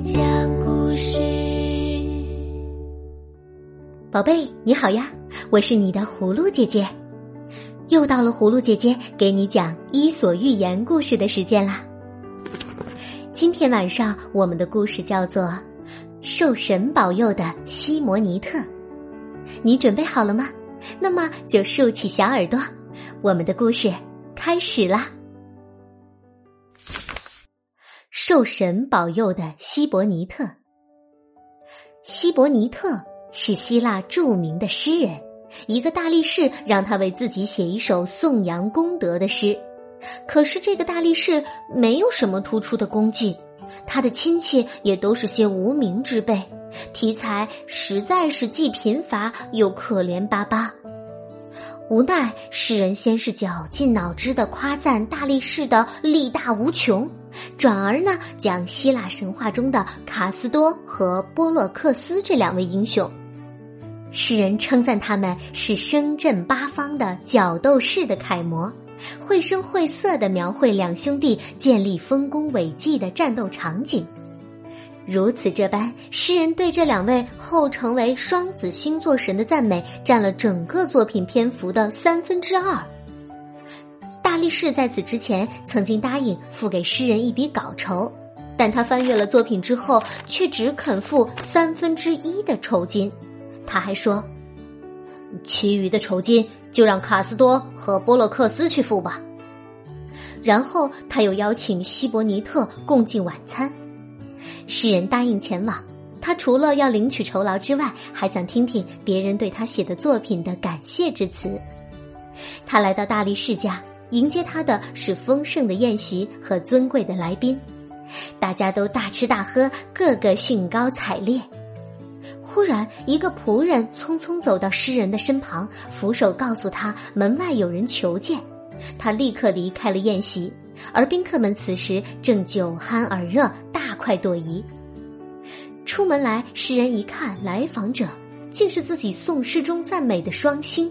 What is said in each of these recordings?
讲故事。宝贝，你好呀，我是你的葫芦姐姐，又到了葫芦姐姐给你讲《伊索寓言》故事的时间啦。今天晚上我们的故事叫做《受神保佑的西摩尼特》，你准备好了吗？那么就竖起小耳朵，我们的故事开始啦。受神保佑的希伯尼特。希伯尼特是希腊著名的诗人，一个大力士让他为自己写一首颂扬功德的诗。可是这个大力士没有什么突出的功绩，他的亲戚也都是些无名之辈，题材实在是既贫乏又可怜巴巴。无奈，诗人先是绞尽脑汁的夸赞大力士的力大无穷，转而呢讲希腊神话中的卡斯多和波洛克斯这两位英雄。诗人称赞他们是声震八方的角斗士的楷模，绘声绘色的描绘两兄弟建立丰功伟绩的战斗场景。如此这般，诗人对这两位后成为双子星座神的赞美，占了整个作品篇幅的三分之二。大力士在此之前曾经答应付给诗人一笔稿酬，但他翻阅了作品之后，却只肯付三分之一的酬金。他还说：“其余的酬金就让卡斯多和波洛克斯去付吧。”然后他又邀请希伯尼特共进晚餐。诗人答应前往，他除了要领取酬劳之外，还想听听别人对他写的作品的感谢之词。他来到大力士家，迎接他的是丰盛的宴席和尊贵的来宾，大家都大吃大喝，个个兴高采烈。忽然，一个仆人匆匆走到诗人的身旁，俯首告诉他门外有人求见。他立刻离开了宴席。而宾客们此时正酒酣耳热，大快朵颐。出门来，诗人一看，来访者竟是自己宋诗中赞美的双星。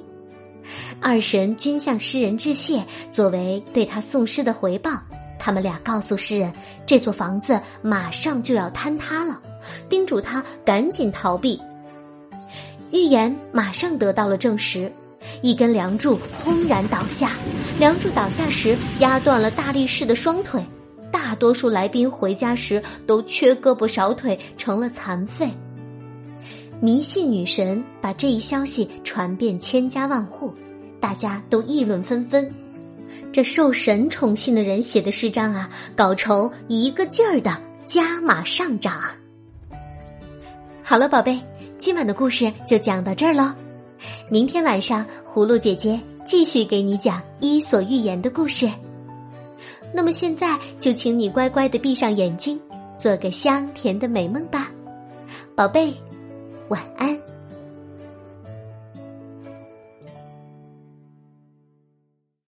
二神均向诗人致谢，作为对他宋诗的回报。他们俩告诉诗人，这座房子马上就要坍塌了，叮嘱他赶紧逃避。预言马上得到了证实。一根梁柱轰然倒下，梁柱倒下时压断了大力士的双腿，大多数来宾回家时都缺胳膊少腿，成了残废。迷信女神把这一消息传遍千家万户，大家都议论纷纷。这受神宠幸的人写的诗章啊，稿酬一个劲儿的加码上涨。好了，宝贝，今晚的故事就讲到这儿喽。明天晚上，葫芦姐姐继续给你讲《伊索寓言》的故事。那么现在就请你乖乖的闭上眼睛，做个香甜的美梦吧，宝贝，晚安。